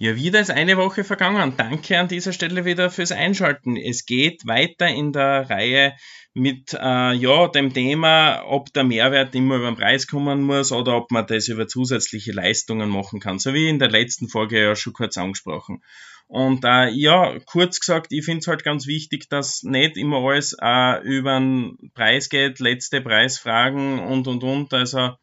Ja, wieder ist eine Woche vergangen. Danke an dieser Stelle wieder fürs Einschalten. Es geht weiter in der Reihe mit äh, ja, dem Thema, ob der Mehrwert immer über den Preis kommen muss oder ob man das über zusätzliche Leistungen machen kann. So wie in der letzten Folge ja schon kurz angesprochen. Und äh, ja, kurz gesagt, ich finde es halt ganz wichtig, dass nicht immer alles äh, über den Preis geht, letzte Preisfragen und und und. Also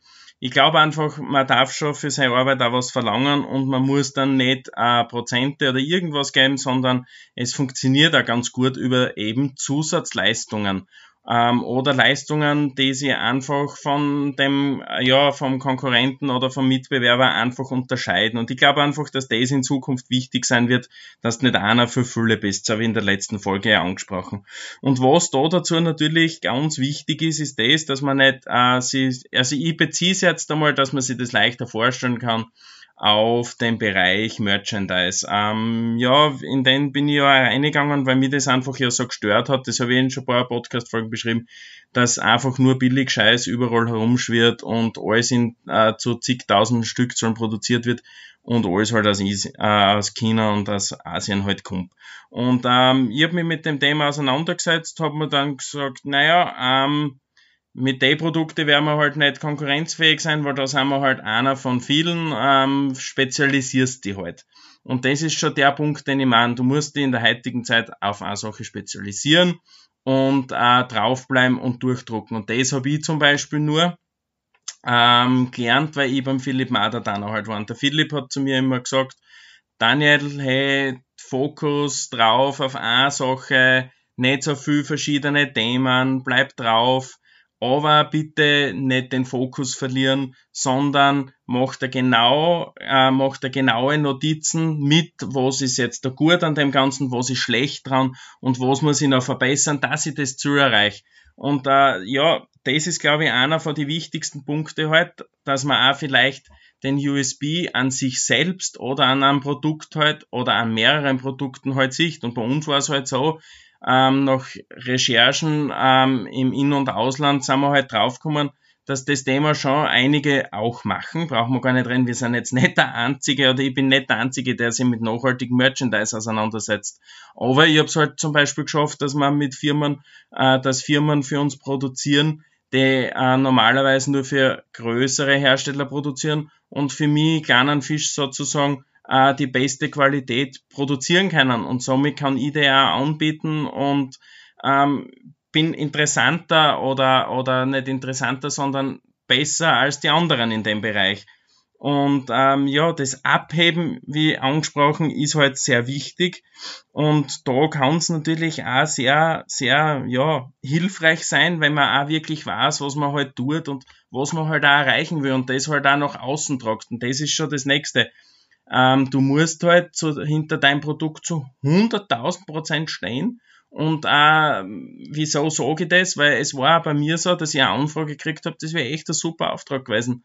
ich glaube einfach, man darf schon für seine Arbeit auch was verlangen und man muss dann nicht äh, Prozente oder irgendwas geben, sondern es funktioniert auch ganz gut über eben Zusatzleistungen ähm, oder Leistungen, die sie einfach von dem, ja, vom Konkurrenten oder vom Mitbewerber einfach unterscheiden. Und ich glaube einfach, dass das in Zukunft wichtig sein wird, dass nicht einer für Fülle bist, so wie in der letzten Folge ja angesprochen. Und was da dazu natürlich ganz wichtig ist, ist das, dass man nicht, äh, sie, also ich beziehe es jetzt einmal, dass man sich das leichter vorstellen kann, auf den Bereich Merchandise. Ähm, ja, in den bin ich ja reingegangen, weil mir das einfach ja so gestört hat. Das habe ich in schon ein paar Podcast-Folgen beschrieben, dass einfach nur billig Scheiß überall herumschwirrt und alles in äh, zu zigtausend Stückzahlen produziert wird und alles halt aus, äh, aus China und aus Asien halt kommt. Und ähm, ich habe mich mit dem Thema auseinandergesetzt, habe mir dann gesagt, naja, ähm, mit den Produkten werden wir halt nicht konkurrenzfähig sein, weil da sind wir halt einer von vielen, ähm, spezialisierst die halt. Und das ist schon der Punkt, den ich meine. Du musst dich in der heutigen Zeit auf eine Sache spezialisieren und äh, draufbleiben und durchdrucken. Und das habe ich zum Beispiel nur ähm, gelernt, weil ich beim Philipp Mader dann halt war. Und der Philipp hat zu mir immer gesagt, Daniel, hey, Fokus drauf auf eine Sache, nicht so viel verschiedene Themen, bleib drauf aber bitte nicht den Fokus verlieren, sondern macht er genau, äh, macht er genaue Notizen mit, was ist jetzt da gut an dem Ganzen, was ist schlecht dran und was muss ich noch verbessern, dass ich das Ziel erreiche. Und äh, ja, das ist, glaube ich, einer von den wichtigsten Punkten halt, dass man auch vielleicht den USB an sich selbst oder an einem Produkt halt oder an mehreren Produkten halt sieht. Und bei uns war es halt so, ähm, nach Recherchen ähm, im In- und Ausland sind wir halt draufgekommen, dass das Thema schon einige auch machen. Brauchen wir gar nicht reden. Wir sind jetzt nicht der Einzige oder ich bin nicht der Einzige, der sich mit nachhaltigem Merchandise auseinandersetzt. Aber ich habe es halt zum Beispiel geschafft, dass man mit Firmen, äh, dass Firmen für uns produzieren, die äh, normalerweise nur für größere Hersteller produzieren und für mich kleinen Fisch sozusagen äh, die beste Qualität produzieren können. Und somit kann ich die auch anbieten und ähm, bin interessanter oder, oder nicht interessanter, sondern besser als die anderen in dem Bereich. Und ähm, ja, das Abheben, wie angesprochen, ist halt sehr wichtig. Und da kann es natürlich auch sehr, sehr ja, hilfreich sein, wenn man auch wirklich weiß, was man halt tut und was man halt auch erreichen will und das halt auch nach außen tragt. Und das ist schon das Nächste. Ähm, du musst halt zu, hinter deinem Produkt zu 100.000 Prozent stehen. Und äh, wieso sage ich das? Weil es war bei mir so, dass ich eine Anfrage gekriegt habe, das wäre echt ein super Auftrag gewesen.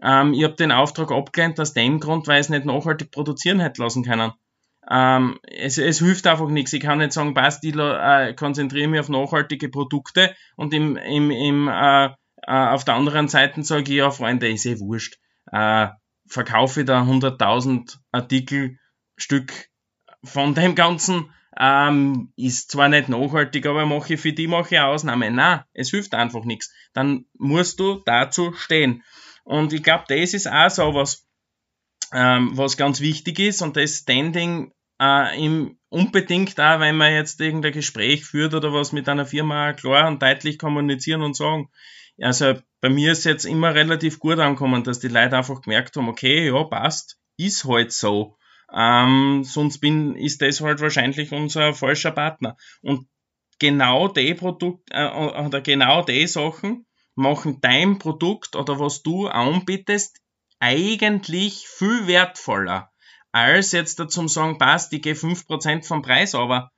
Ähm, ich habe den Auftrag abgelehnt aus dem Grund, weil ich es nicht nachhaltig produzieren hätte lassen können. Ähm, es, es hilft einfach nichts. Ich kann nicht sagen, passt, ich äh, konzentriere mich auf nachhaltige Produkte und im, im, im, äh, äh, auf der anderen Seite sage ich, ja, Freunde, ist eh wurscht. Äh, verkaufe ich da 100.000 Artikel Stück von dem Ganzen. Ähm, ist zwar nicht nachhaltig, aber mache ich für die mache ich Ausnahme. Na, es hilft einfach nichts. Dann musst du dazu stehen. Und ich glaube, das ist auch so was, ähm, was ganz wichtig ist und das Standing äh, im, unbedingt auch, wenn man jetzt irgendein Gespräch führt oder was mit einer Firma klar und deutlich kommunizieren und sagen, also bei mir ist jetzt immer relativ gut angekommen, dass die Leute einfach gemerkt haben, okay, ja, passt, ist halt so. Ähm, sonst bin, ist das halt wahrscheinlich unser falscher Partner. Und genau die Produkt, äh, oder genau die Sachen machen dein Produkt oder was du anbietest eigentlich viel wertvoller, als jetzt dazu sagen, passt, ich gehe 5% vom Preis, aber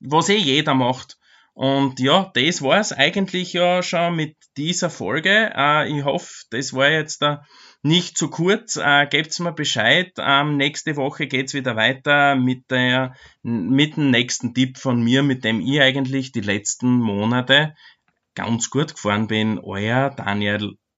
was eh jeder macht. Und ja, das war es eigentlich ja schon mit dieser Folge. Äh, ich hoffe, das war jetzt äh, nicht zu kurz. Äh, Gebt's mir Bescheid. Ähm, nächste Woche geht's wieder weiter mit, der, mit dem nächsten Tipp von mir, mit dem ich eigentlich die letzten Monate ganz gut gefahren bin. Euer Daniel